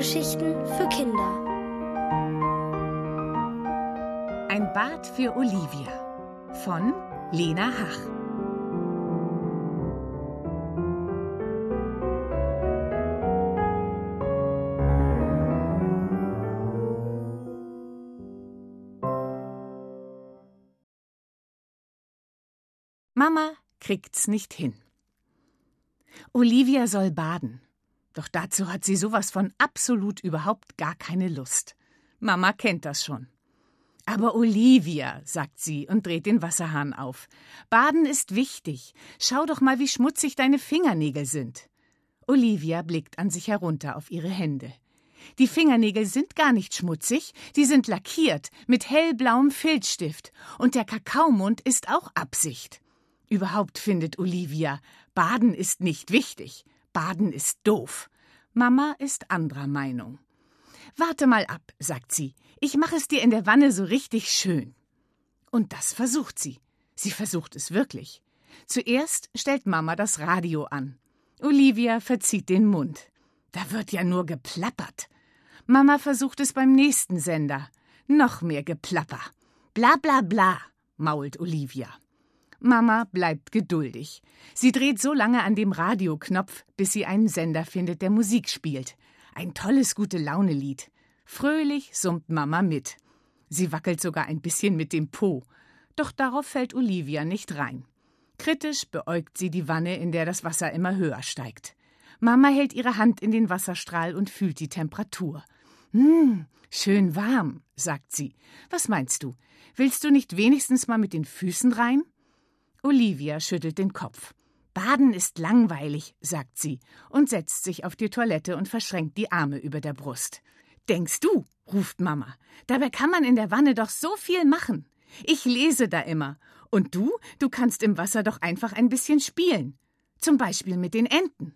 Hörgeschichten für Kinder. Ein Bad für Olivia von Lena Hach. Mama kriegt's nicht hin. Olivia soll baden. Doch dazu hat sie sowas von absolut überhaupt gar keine Lust. Mama kennt das schon. Aber Olivia, sagt sie und dreht den Wasserhahn auf. Baden ist wichtig. Schau doch mal, wie schmutzig deine Fingernägel sind. Olivia blickt an sich herunter auf ihre Hände. Die Fingernägel sind gar nicht schmutzig, die sind lackiert mit hellblauem Filzstift, und der Kakaomund ist auch Absicht. Überhaupt findet Olivia, Baden ist nicht wichtig. Baden ist doof. Mama ist anderer Meinung. Warte mal ab, sagt sie. Ich mache es dir in der Wanne so richtig schön. Und das versucht sie. Sie versucht es wirklich. Zuerst stellt Mama das Radio an. Olivia verzieht den Mund. Da wird ja nur geplappert. Mama versucht es beim nächsten Sender. Noch mehr Geplapper. Bla bla bla, mault Olivia. Mama bleibt geduldig. Sie dreht so lange an dem Radioknopf, bis sie einen Sender findet, der Musik spielt. Ein tolles gute Laune Lied. Fröhlich summt Mama mit. Sie wackelt sogar ein bisschen mit dem Po. Doch darauf fällt Olivia nicht rein. Kritisch beäugt sie die Wanne, in der das Wasser immer höher steigt. Mama hält ihre Hand in den Wasserstrahl und fühlt die Temperatur. Hm, schön warm, sagt sie. Was meinst du? Willst du nicht wenigstens mal mit den Füßen rein? Olivia schüttelt den Kopf. Baden ist langweilig, sagt sie und setzt sich auf die Toilette und verschränkt die Arme über der Brust. Denkst du, ruft Mama, dabei kann man in der Wanne doch so viel machen. Ich lese da immer. Und du, du kannst im Wasser doch einfach ein bisschen spielen. Zum Beispiel mit den Enten.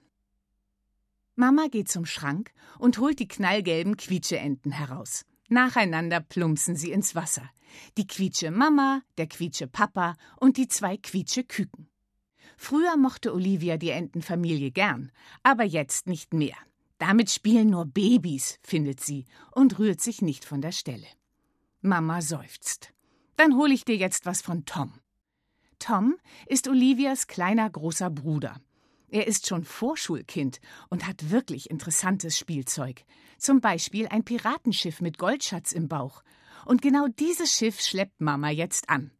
Mama geht zum Schrank und holt die knallgelben Quietscheenten heraus. Nacheinander plumpsen sie ins Wasser. Die Quietsche Mama, der Quietsche Papa und die zwei Quietsche Küken. Früher mochte Olivia die Entenfamilie gern, aber jetzt nicht mehr. Damit spielen nur Babys, findet sie und rührt sich nicht von der Stelle. Mama seufzt. Dann hol ich dir jetzt was von Tom. Tom ist Olivias kleiner großer Bruder. Er ist schon Vorschulkind und hat wirklich interessantes Spielzeug. Zum Beispiel ein Piratenschiff mit Goldschatz im Bauch. Und genau dieses Schiff schleppt Mama jetzt an.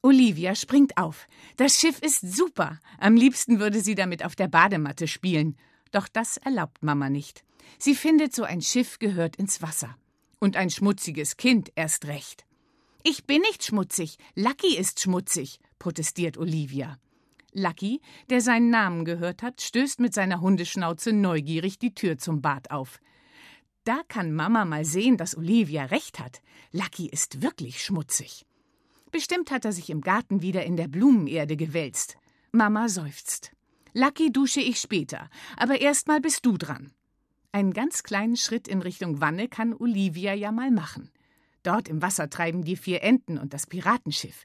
Olivia springt auf. Das Schiff ist super. Am liebsten würde sie damit auf der Badematte spielen. Doch das erlaubt Mama nicht. Sie findet, so ein Schiff gehört ins Wasser. Und ein schmutziges Kind erst recht. Ich bin nicht schmutzig. Lucky ist schmutzig, protestiert Olivia. Lucky, der seinen Namen gehört hat, stößt mit seiner Hundeschnauze neugierig die Tür zum Bad auf. Da kann Mama mal sehen, dass Olivia recht hat. Lucky ist wirklich schmutzig. Bestimmt hat er sich im Garten wieder in der Blumenerde gewälzt. Mama seufzt. Lucky dusche ich später, aber erst mal bist du dran. Einen ganz kleinen Schritt in Richtung Wanne kann Olivia ja mal machen. Dort im Wasser treiben die vier Enten und das Piratenschiff.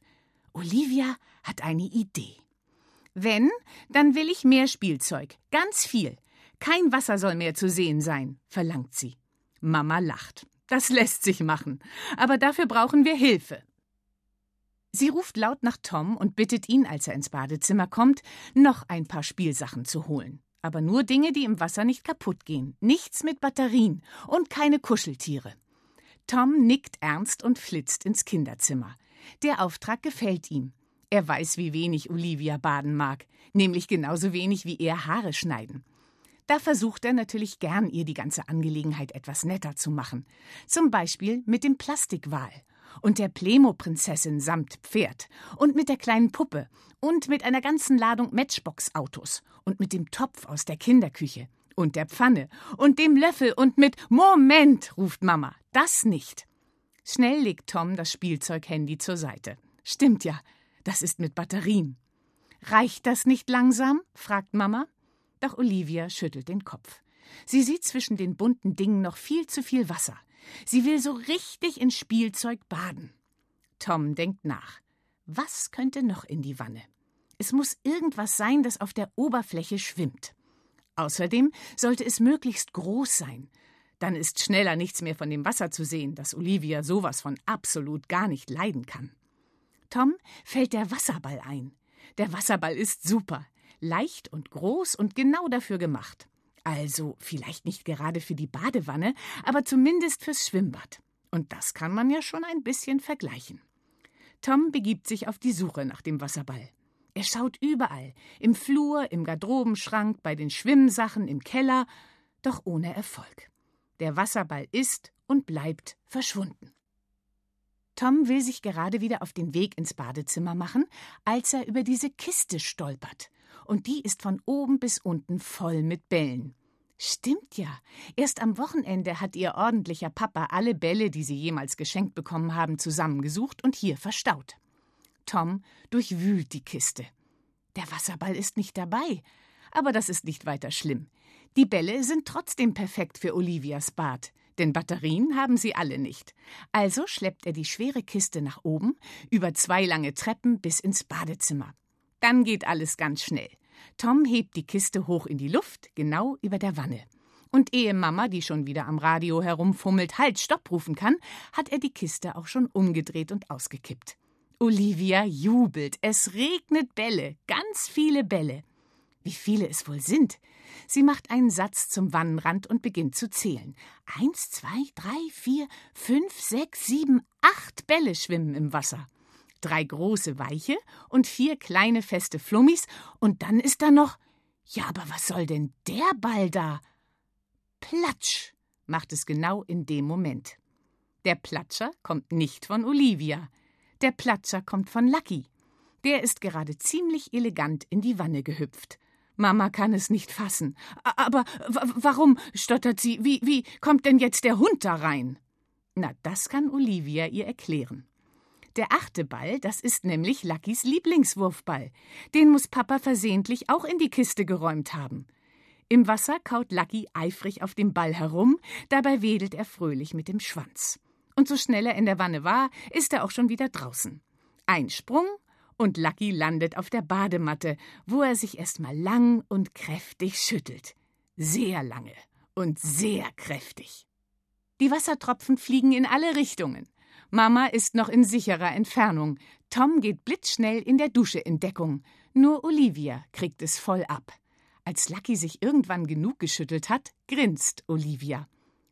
Olivia hat eine Idee. Wenn, dann will ich mehr Spielzeug. Ganz viel. Kein Wasser soll mehr zu sehen sein, verlangt sie. Mama lacht. Das lässt sich machen. Aber dafür brauchen wir Hilfe. Sie ruft laut nach Tom und bittet ihn, als er ins Badezimmer kommt, noch ein paar Spielsachen zu holen. Aber nur Dinge, die im Wasser nicht kaputt gehen. Nichts mit Batterien und keine Kuscheltiere. Tom nickt ernst und flitzt ins Kinderzimmer. Der Auftrag gefällt ihm. Er weiß, wie wenig Olivia baden mag, nämlich genauso wenig wie er Haare schneiden. Da versucht er natürlich gern, ihr die ganze Angelegenheit etwas netter zu machen. Zum Beispiel mit dem Plastikwal und der Plemo-Prinzessin samt Pferd und mit der kleinen Puppe und mit einer ganzen Ladung Matchbox-Autos und mit dem Topf aus der Kinderküche und der Pfanne und dem Löffel und mit Moment, ruft Mama, das nicht. Schnell legt Tom das Spielzeug-Handy zur Seite. Stimmt ja, das ist mit Batterien. Reicht das nicht langsam? fragt Mama. Doch Olivia schüttelt den Kopf. Sie sieht zwischen den bunten Dingen noch viel zu viel Wasser. Sie will so richtig in Spielzeug baden. Tom denkt nach. Was könnte noch in die Wanne? Es muss irgendwas sein, das auf der Oberfläche schwimmt. Außerdem sollte es möglichst groß sein. Dann ist schneller nichts mehr von dem Wasser zu sehen, das Olivia sowas von absolut gar nicht leiden kann. Tom fällt der Wasserball ein. Der Wasserball ist super, leicht und groß und genau dafür gemacht. Also vielleicht nicht gerade für die Badewanne, aber zumindest fürs Schwimmbad. Und das kann man ja schon ein bisschen vergleichen. Tom begibt sich auf die Suche nach dem Wasserball. Er schaut überall, im Flur, im Garderobenschrank, bei den Schwimmsachen, im Keller, doch ohne Erfolg. Der Wasserball ist und bleibt verschwunden. Tom will sich gerade wieder auf den Weg ins Badezimmer machen, als er über diese Kiste stolpert. Und die ist von oben bis unten voll mit Bällen. Stimmt ja. Erst am Wochenende hat ihr ordentlicher Papa alle Bälle, die sie jemals geschenkt bekommen haben, zusammengesucht und hier verstaut. Tom durchwühlt die Kiste. Der Wasserball ist nicht dabei. Aber das ist nicht weiter schlimm. Die Bälle sind trotzdem perfekt für Olivias Bad, denn Batterien haben sie alle nicht. Also schleppt er die schwere Kiste nach oben, über zwei lange Treppen bis ins Badezimmer. Dann geht alles ganz schnell. Tom hebt die Kiste hoch in die Luft, genau über der Wanne. Und ehe Mama, die schon wieder am Radio herumfummelt, Halt, Stopp rufen kann, hat er die Kiste auch schon umgedreht und ausgekippt. Olivia jubelt. Es regnet Bälle, ganz viele Bälle. Wie viele es wohl sind. Sie macht einen Satz zum Wannenrand und beginnt zu zählen. Eins, zwei, drei, vier, fünf, sechs, sieben, acht Bälle schwimmen im Wasser drei große weiche und vier kleine feste Flummis, und dann ist da noch. Ja, aber was soll denn der Ball da? Platsch, macht es genau in dem Moment. Der Platscher kommt nicht von Olivia. Der Platscher kommt von Lucky. Der ist gerade ziemlich elegant in die Wanne gehüpft. Mama kann es nicht fassen. Aber warum, stottert sie, wie, wie kommt denn jetzt der Hund da rein? Na, das kann Olivia ihr erklären. Der achte Ball, das ist nämlich Luckys Lieblingswurfball. Den muss Papa versehentlich auch in die Kiste geräumt haben. Im Wasser kaut Lucky eifrig auf dem Ball herum, dabei wedelt er fröhlich mit dem Schwanz. Und so schnell er in der Wanne war, ist er auch schon wieder draußen. Ein Sprung und Lucky landet auf der Badematte, wo er sich erstmal lang und kräftig schüttelt. Sehr lange und sehr kräftig. Die Wassertropfen fliegen in alle Richtungen. Mama ist noch in sicherer Entfernung. Tom geht blitzschnell in der Dusche in Deckung. Nur Olivia kriegt es voll ab. Als Lucky sich irgendwann genug geschüttelt hat, grinst Olivia.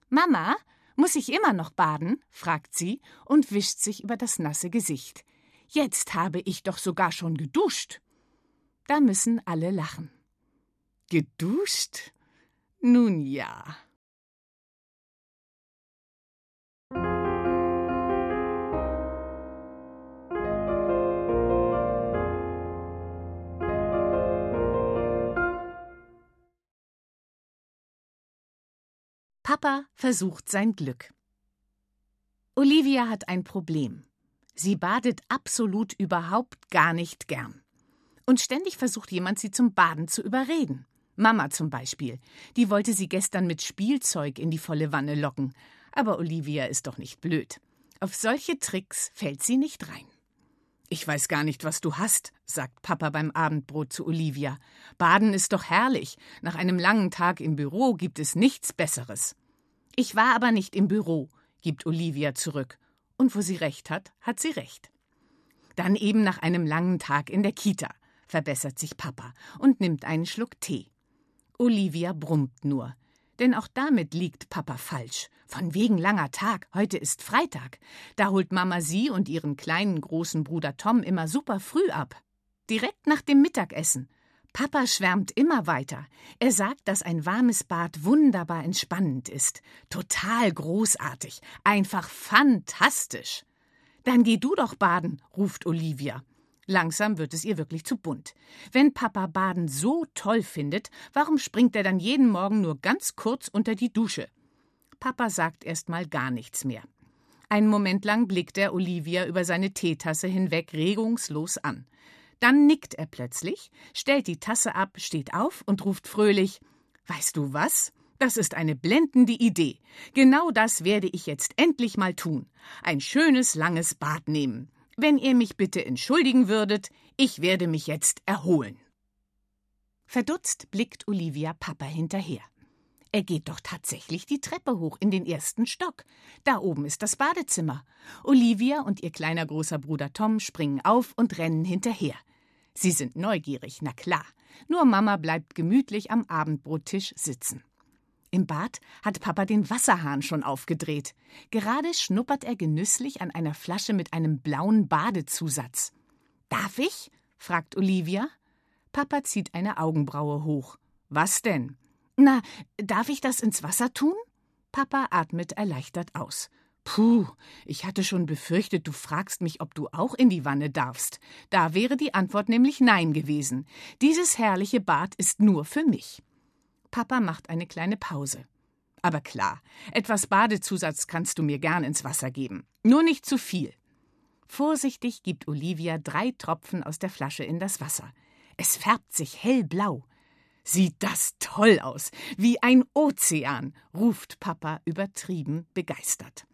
Mama, muss ich immer noch baden? fragt sie und wischt sich über das nasse Gesicht. Jetzt habe ich doch sogar schon geduscht. Da müssen alle lachen. Geduscht? Nun ja. Papa versucht sein Glück. Olivia hat ein Problem. Sie badet absolut überhaupt gar nicht gern. Und ständig versucht jemand, sie zum Baden zu überreden. Mama zum Beispiel. Die wollte sie gestern mit Spielzeug in die volle Wanne locken. Aber Olivia ist doch nicht blöd. Auf solche Tricks fällt sie nicht rein. Ich weiß gar nicht, was du hast, sagt Papa beim Abendbrot zu Olivia. Baden ist doch herrlich. Nach einem langen Tag im Büro gibt es nichts Besseres. Ich war aber nicht im Büro, gibt Olivia zurück. Und wo sie recht hat, hat sie recht. Dann eben nach einem langen Tag in der Kita, verbessert sich Papa und nimmt einen Schluck Tee. Olivia brummt nur. Denn auch damit liegt Papa falsch. Von wegen langer Tag, heute ist Freitag. Da holt Mama sie und ihren kleinen großen Bruder Tom immer super früh ab. Direkt nach dem Mittagessen. Papa schwärmt immer weiter. Er sagt, dass ein warmes Bad wunderbar entspannend ist. Total großartig. Einfach fantastisch. Dann geh du doch baden, ruft Olivia. Langsam wird es ihr wirklich zu bunt. Wenn Papa Baden so toll findet, warum springt er dann jeden Morgen nur ganz kurz unter die Dusche? Papa sagt erst mal gar nichts mehr. Einen Moment lang blickt er Olivia über seine Teetasse hinweg regungslos an. Dann nickt er plötzlich, stellt die Tasse ab, steht auf und ruft fröhlich Weißt du was? Das ist eine blendende Idee. Genau das werde ich jetzt endlich mal tun. Ein schönes, langes Bad nehmen. Wenn ihr mich bitte entschuldigen würdet, ich werde mich jetzt erholen. Verdutzt blickt Olivia Papa hinterher. Er geht doch tatsächlich die Treppe hoch in den ersten Stock. Da oben ist das Badezimmer. Olivia und ihr kleiner großer Bruder Tom springen auf und rennen hinterher. Sie sind neugierig, na klar. Nur Mama bleibt gemütlich am Abendbrottisch sitzen. Im Bad hat Papa den Wasserhahn schon aufgedreht. Gerade schnuppert er genüsslich an einer Flasche mit einem blauen Badezusatz. Darf ich? fragt Olivia. Papa zieht eine Augenbraue hoch. Was denn? Na, darf ich das ins Wasser tun? Papa atmet erleichtert aus. Puh, ich hatte schon befürchtet, du fragst mich, ob du auch in die Wanne darfst. Da wäre die Antwort nämlich Nein gewesen. Dieses herrliche Bad ist nur für mich. Papa macht eine kleine Pause. Aber klar, etwas Badezusatz kannst du mir gern ins Wasser geben. Nur nicht zu viel. Vorsichtig gibt Olivia drei Tropfen aus der Flasche in das Wasser. Es färbt sich hellblau. Sieht das toll aus, wie ein Ozean, ruft Papa übertrieben begeistert.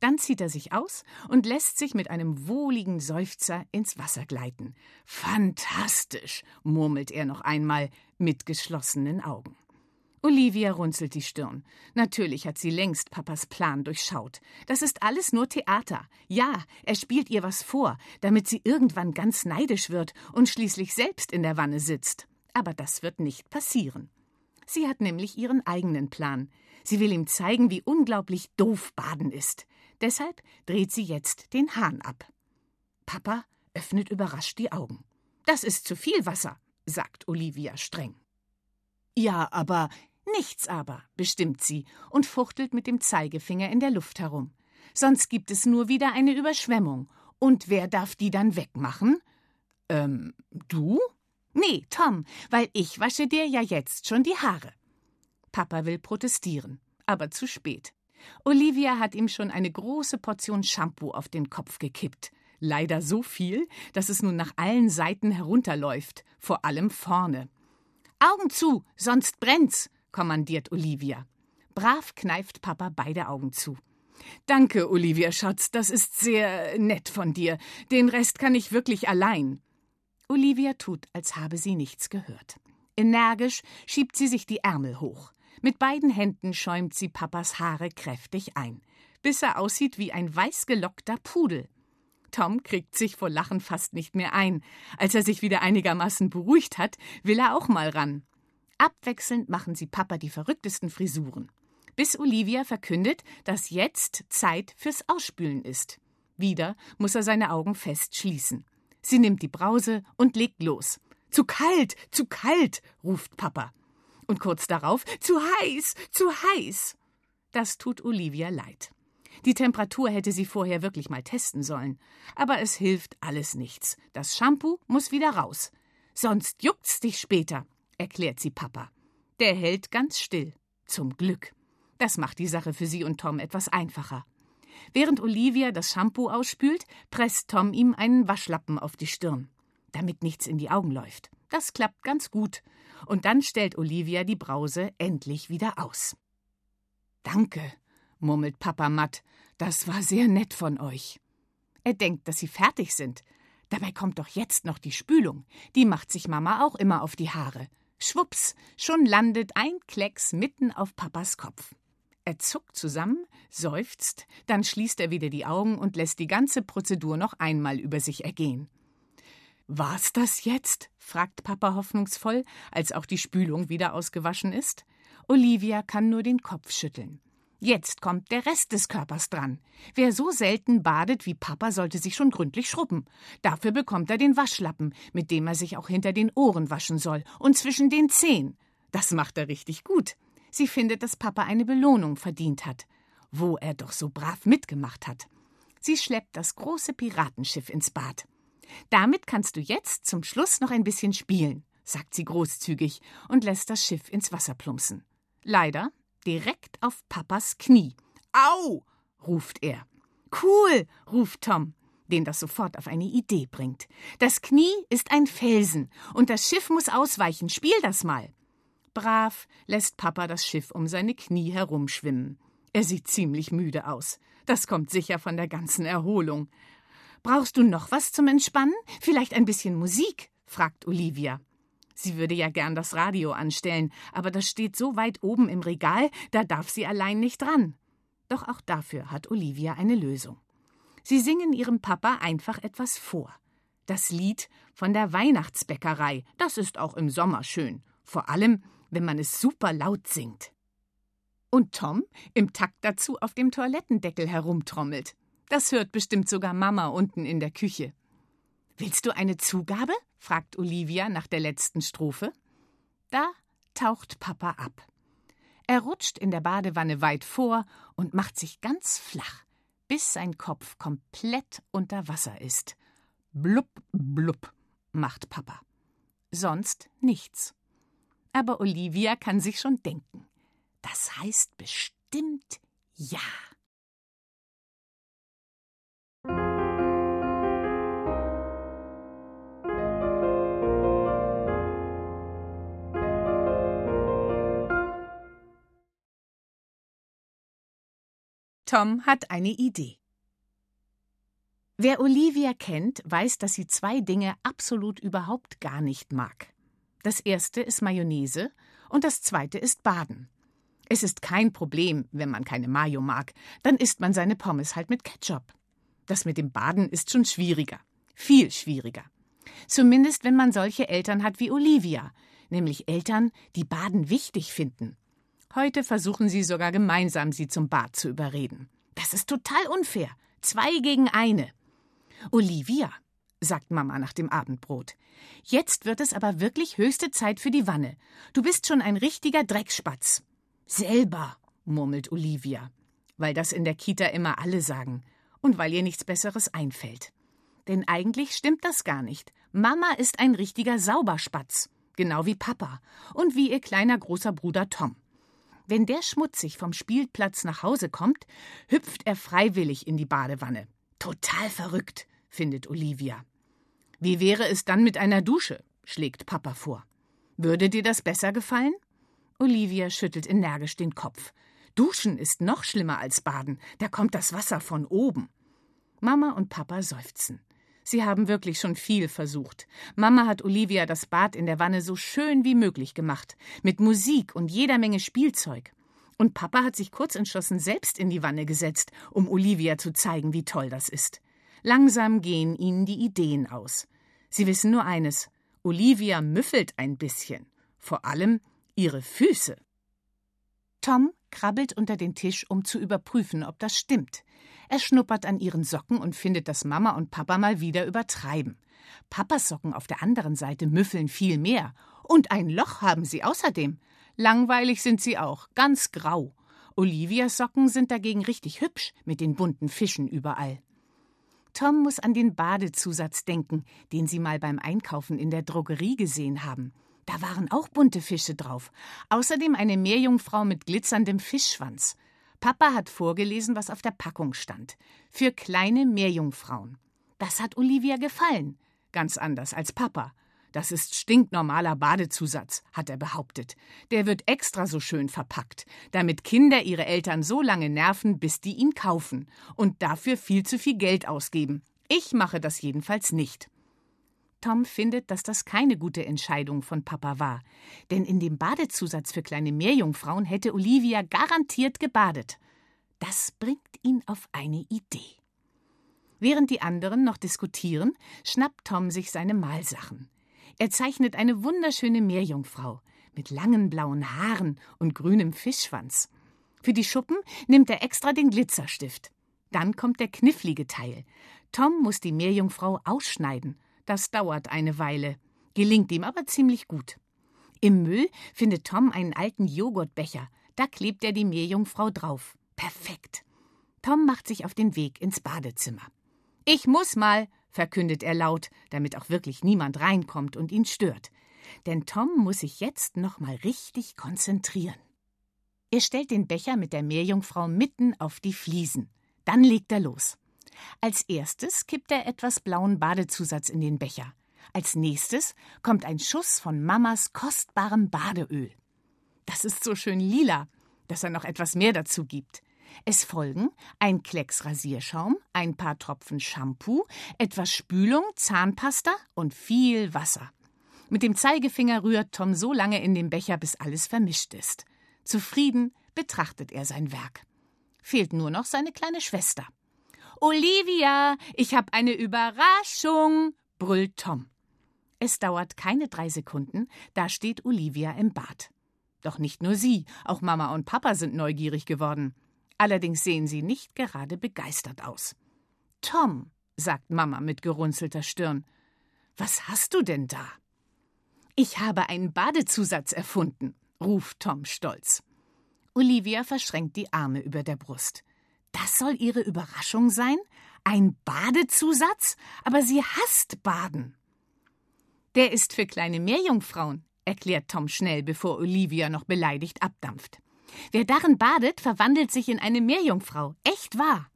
Dann zieht er sich aus und lässt sich mit einem wohligen Seufzer ins Wasser gleiten. Fantastisch, murmelt er noch einmal mit geschlossenen Augen. Olivia runzelt die Stirn. Natürlich hat sie längst Papas Plan durchschaut. Das ist alles nur Theater. Ja, er spielt ihr was vor, damit sie irgendwann ganz neidisch wird und schließlich selbst in der Wanne sitzt. Aber das wird nicht passieren. Sie hat nämlich ihren eigenen Plan. Sie will ihm zeigen, wie unglaublich doof Baden ist. Deshalb dreht sie jetzt den Hahn ab. Papa öffnet überrascht die Augen. Das ist zu viel Wasser, sagt Olivia streng. Ja, aber nichts aber, bestimmt sie und fuchtelt mit dem Zeigefinger in der Luft herum. Sonst gibt es nur wieder eine Überschwemmung. Und wer darf die dann wegmachen? Ähm, du? Nee, Tom, weil ich wasche dir ja jetzt schon die Haare. Papa will protestieren, aber zu spät. Olivia hat ihm schon eine große Portion Shampoo auf den Kopf gekippt. Leider so viel, dass es nun nach allen Seiten herunterläuft, vor allem vorne. Augen zu, sonst brennt's, kommandiert Olivia. Brav kneift Papa beide Augen zu. Danke, Olivia Schatz, das ist sehr nett von dir. Den Rest kann ich wirklich allein. Olivia tut, als habe sie nichts gehört. Energisch schiebt sie sich die Ärmel hoch. Mit beiden Händen schäumt sie Papas Haare kräftig ein, bis er aussieht wie ein weißgelockter Pudel. Tom kriegt sich vor Lachen fast nicht mehr ein. Als er sich wieder einigermaßen beruhigt hat, will er auch mal ran. Abwechselnd machen sie Papa die verrücktesten Frisuren. Bis Olivia verkündet, dass jetzt Zeit fürs Ausspülen ist. Wieder muss er seine Augen fest schließen. Sie nimmt die Brause und legt los. Zu kalt, zu kalt, ruft Papa. Und kurz darauf zu heiß, zu heiß. Das tut Olivia leid. Die Temperatur hätte sie vorher wirklich mal testen sollen. Aber es hilft alles nichts. Das Shampoo muss wieder raus. Sonst juckt's dich später, erklärt sie Papa. Der hält ganz still. Zum Glück. Das macht die Sache für sie und Tom etwas einfacher. Während Olivia das Shampoo ausspült, presst Tom ihm einen Waschlappen auf die Stirn, damit nichts in die Augen läuft. Das klappt ganz gut. Und dann stellt Olivia die Brause endlich wieder aus. Danke, murmelt Papa matt. Das war sehr nett von euch. Er denkt, dass sie fertig sind. Dabei kommt doch jetzt noch die Spülung. Die macht sich Mama auch immer auf die Haare. Schwups, schon landet ein Klecks mitten auf Papas Kopf. Er zuckt zusammen, seufzt, dann schließt er wieder die Augen und lässt die ganze Prozedur noch einmal über sich ergehen. War's das jetzt? fragt Papa hoffnungsvoll, als auch die Spülung wieder ausgewaschen ist. Olivia kann nur den Kopf schütteln. Jetzt kommt der Rest des Körpers dran. Wer so selten badet wie Papa, sollte sich schon gründlich schrubben. Dafür bekommt er den Waschlappen, mit dem er sich auch hinter den Ohren waschen soll und zwischen den Zehen. Das macht er richtig gut. Sie findet, dass Papa eine Belohnung verdient hat, wo er doch so brav mitgemacht hat. Sie schleppt das große Piratenschiff ins Bad. Damit kannst du jetzt zum Schluss noch ein bisschen spielen, sagt sie großzügig und lässt das Schiff ins Wasser plumpsen. Leider direkt auf Papas Knie. Au! ruft er. Cool, ruft Tom, den das sofort auf eine Idee bringt. Das Knie ist ein Felsen und das Schiff muss ausweichen. Spiel das mal. Brav lässt Papa das Schiff um seine Knie herumschwimmen. Er sieht ziemlich müde aus. Das kommt sicher von der ganzen Erholung. Brauchst du noch was zum Entspannen? Vielleicht ein bisschen Musik? fragt Olivia. Sie würde ja gern das Radio anstellen, aber das steht so weit oben im Regal, da darf sie allein nicht dran. Doch auch dafür hat Olivia eine Lösung. Sie singen ihrem Papa einfach etwas vor. Das Lied von der Weihnachtsbäckerei, das ist auch im Sommer schön, vor allem, wenn man es super laut singt. Und Tom im Takt dazu auf dem Toilettendeckel herumtrommelt. Das hört bestimmt sogar Mama unten in der Küche. Willst du eine Zugabe? fragt Olivia nach der letzten Strophe. Da taucht Papa ab. Er rutscht in der Badewanne weit vor und macht sich ganz flach, bis sein Kopf komplett unter Wasser ist. Blub, blub, macht Papa. Sonst nichts. Aber Olivia kann sich schon denken. Das heißt bestimmt ja. Tom hat eine Idee. Wer Olivia kennt, weiß, dass sie zwei Dinge absolut überhaupt gar nicht mag. Das erste ist Mayonnaise und das zweite ist Baden. Es ist kein Problem, wenn man keine Mayo mag, dann isst man seine Pommes halt mit Ketchup. Das mit dem Baden ist schon schwieriger, viel schwieriger. Zumindest wenn man solche Eltern hat wie Olivia, nämlich Eltern, die Baden wichtig finden Heute versuchen sie sogar gemeinsam, sie zum Bad zu überreden. Das ist total unfair. Zwei gegen eine. Olivia, sagt Mama nach dem Abendbrot. Jetzt wird es aber wirklich höchste Zeit für die Wanne. Du bist schon ein richtiger Dreckspatz. Selber, murmelt Olivia, weil das in der Kita immer alle sagen und weil ihr nichts Besseres einfällt. Denn eigentlich stimmt das gar nicht. Mama ist ein richtiger Sauberspatz, genau wie Papa und wie ihr kleiner großer Bruder Tom. Wenn der schmutzig vom Spielplatz nach Hause kommt, hüpft er freiwillig in die Badewanne. Total verrückt, findet Olivia. Wie wäre es dann mit einer Dusche? schlägt Papa vor. Würde dir das besser gefallen? Olivia schüttelt energisch den Kopf. Duschen ist noch schlimmer als Baden, da kommt das Wasser von oben. Mama und Papa seufzen. Sie haben wirklich schon viel versucht. Mama hat Olivia das Bad in der Wanne so schön wie möglich gemacht, mit Musik und jeder Menge Spielzeug. Und Papa hat sich kurz entschlossen selbst in die Wanne gesetzt, um Olivia zu zeigen, wie toll das ist. Langsam gehen ihnen die Ideen aus. Sie wissen nur eines: Olivia müffelt ein bisschen. Vor allem ihre Füße. Tom krabbelt unter den Tisch, um zu überprüfen, ob das stimmt. Er schnuppert an ihren Socken und findet, dass Mama und Papa mal wieder übertreiben. Papas Socken auf der anderen Seite müffeln viel mehr. Und ein Loch haben sie außerdem. Langweilig sind sie auch, ganz grau. Olivias Socken sind dagegen richtig hübsch, mit den bunten Fischen überall. Tom muss an den Badezusatz denken, den sie mal beim Einkaufen in der Drogerie gesehen haben. Da waren auch bunte Fische drauf. Außerdem eine Meerjungfrau mit glitzerndem Fischschwanz. Papa hat vorgelesen, was auf der Packung stand. Für kleine Meerjungfrauen. Das hat Olivia gefallen. Ganz anders als Papa. Das ist stinknormaler Badezusatz, hat er behauptet. Der wird extra so schön verpackt, damit Kinder ihre Eltern so lange nerven, bis die ihn kaufen und dafür viel zu viel Geld ausgeben. Ich mache das jedenfalls nicht. Tom findet, dass das keine gute Entscheidung von Papa war. Denn in dem Badezusatz für kleine Meerjungfrauen hätte Olivia garantiert gebadet. Das bringt ihn auf eine Idee. Während die anderen noch diskutieren, schnappt Tom sich seine Malsachen. Er zeichnet eine wunderschöne Meerjungfrau mit langen blauen Haaren und grünem Fischschwanz. Für die Schuppen nimmt er extra den Glitzerstift. Dann kommt der knifflige Teil. Tom muss die Meerjungfrau ausschneiden das dauert eine Weile, gelingt ihm aber ziemlich gut. Im Müll findet Tom einen alten Joghurtbecher. Da klebt er die Meerjungfrau drauf. Perfekt. Tom macht sich auf den Weg ins Badezimmer. Ich muss mal, verkündet er laut, damit auch wirklich niemand reinkommt und ihn stört. Denn Tom muss sich jetzt noch mal richtig konzentrieren. Er stellt den Becher mit der Meerjungfrau mitten auf die Fliesen. Dann legt er los. Als erstes kippt er etwas blauen Badezusatz in den Becher. Als nächstes kommt ein Schuss von Mamas kostbarem Badeöl. Das ist so schön lila, dass er noch etwas mehr dazu gibt. Es folgen ein Klecks Rasierschaum, ein paar Tropfen Shampoo, etwas Spülung, Zahnpasta und viel Wasser. Mit dem Zeigefinger rührt Tom so lange in den Becher, bis alles vermischt ist. Zufrieden betrachtet er sein Werk. Fehlt nur noch seine kleine Schwester. Olivia, ich habe eine Überraschung, brüllt Tom. Es dauert keine drei Sekunden, da steht Olivia im Bad. Doch nicht nur sie, auch Mama und Papa sind neugierig geworden. Allerdings sehen sie nicht gerade begeistert aus. Tom, sagt Mama mit gerunzelter Stirn, was hast du denn da? Ich habe einen Badezusatz erfunden, ruft Tom stolz. Olivia verschränkt die Arme über der Brust. Das soll ihre Überraschung sein? Ein Badezusatz? Aber sie hasst Baden. Der ist für kleine Meerjungfrauen, erklärt Tom schnell, bevor Olivia noch beleidigt abdampft. Wer darin badet, verwandelt sich in eine Meerjungfrau. Echt wahr.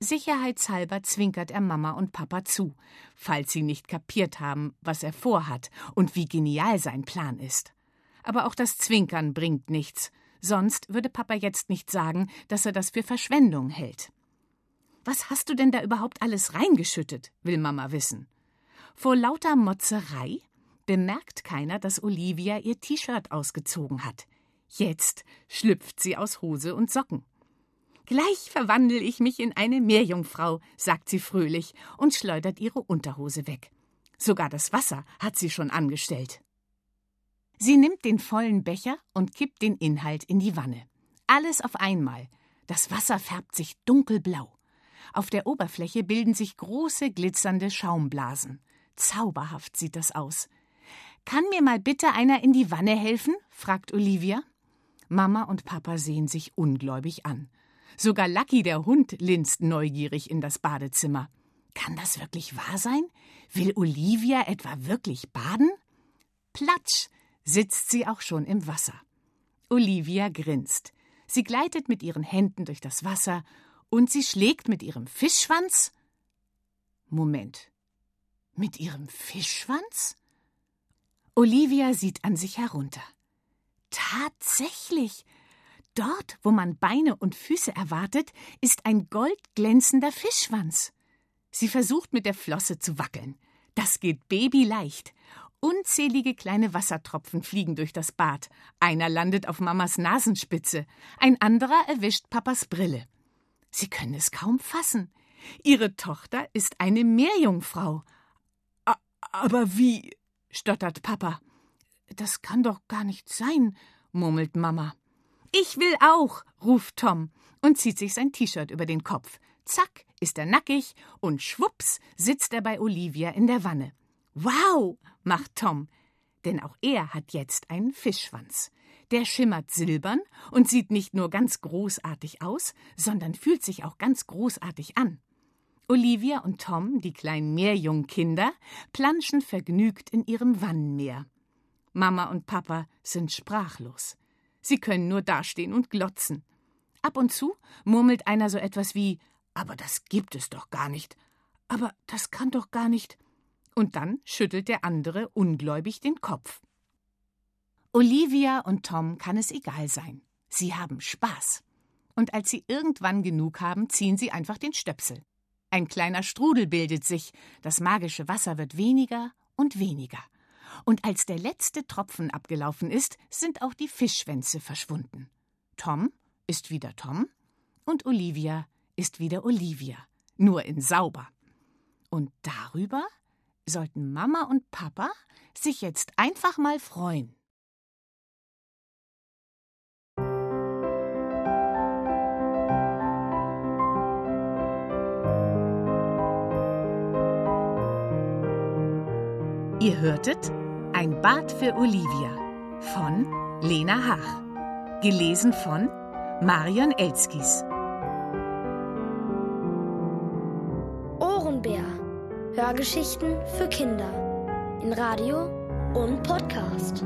Sicherheitshalber zwinkert er Mama und Papa zu, falls sie nicht kapiert haben, was er vorhat und wie genial sein Plan ist. Aber auch das Zwinkern bringt nichts, sonst würde Papa jetzt nicht sagen, dass er das für Verschwendung hält. Was hast du denn da überhaupt alles reingeschüttet? will Mama wissen. Vor lauter Motzerei bemerkt keiner, dass Olivia ihr T-Shirt ausgezogen hat. Jetzt schlüpft sie aus Hose und Socken. Gleich verwandle ich mich in eine Meerjungfrau, sagt sie fröhlich und schleudert ihre Unterhose weg. Sogar das Wasser hat sie schon angestellt. Sie nimmt den vollen Becher und kippt den Inhalt in die Wanne. Alles auf einmal. Das Wasser färbt sich dunkelblau. Auf der Oberfläche bilden sich große glitzernde Schaumblasen. Zauberhaft sieht das aus. Kann mir mal bitte einer in die Wanne helfen? fragt Olivia. Mama und Papa sehen sich ungläubig an. Sogar Lucky, der Hund, linst neugierig in das Badezimmer. Kann das wirklich wahr sein? Will Olivia etwa wirklich baden? Platsch sitzt sie auch schon im Wasser. Olivia grinst. Sie gleitet mit ihren Händen durch das Wasser und sie schlägt mit ihrem Fischschwanz. Moment, mit ihrem Fischschwanz? Olivia sieht an sich herunter. Tatsächlich. Dort, wo man Beine und Füße erwartet, ist ein goldglänzender Fischschwanz. Sie versucht mit der Flosse zu wackeln. Das geht babyleicht. Unzählige kleine Wassertropfen fliegen durch das Bad. Einer landet auf Mamas Nasenspitze, ein anderer erwischt Papas Brille. Sie können es kaum fassen. Ihre Tochter ist eine Meerjungfrau aber wie? stottert Papa. Das kann doch gar nicht sein, murmelt Mama. Ich will auch, ruft Tom und zieht sich sein T-Shirt über den Kopf. Zack, ist er nackig und schwupps sitzt er bei Olivia in der Wanne. Wow, macht Tom, denn auch er hat jetzt einen Fischschwanz. Der schimmert silbern und sieht nicht nur ganz großartig aus, sondern fühlt sich auch ganz großartig an. Olivia und Tom, die kleinen Meerjungkinder, planschen vergnügt in ihrem Wannenmeer. Mama und Papa sind sprachlos. Sie können nur dastehen und glotzen. Ab und zu murmelt einer so etwas wie Aber das gibt es doch gar nicht. Aber das kann doch gar nicht. Und dann schüttelt der andere ungläubig den Kopf. Olivia und Tom kann es egal sein. Sie haben Spaß. Und als sie irgendwann genug haben, ziehen sie einfach den Stöpsel. Ein kleiner Strudel bildet sich, das magische Wasser wird weniger und weniger. Und als der letzte Tropfen abgelaufen ist, sind auch die Fischschwänze verschwunden. Tom ist wieder Tom und Olivia ist wieder Olivia, nur in sauber. Und darüber sollten Mama und Papa sich jetzt einfach mal freuen. Ihr hörtet Ein Bad für Olivia von Lena Hach. Gelesen von Marion Elskis. Ohrenbär. Hörgeschichten für Kinder. In Radio und Podcast.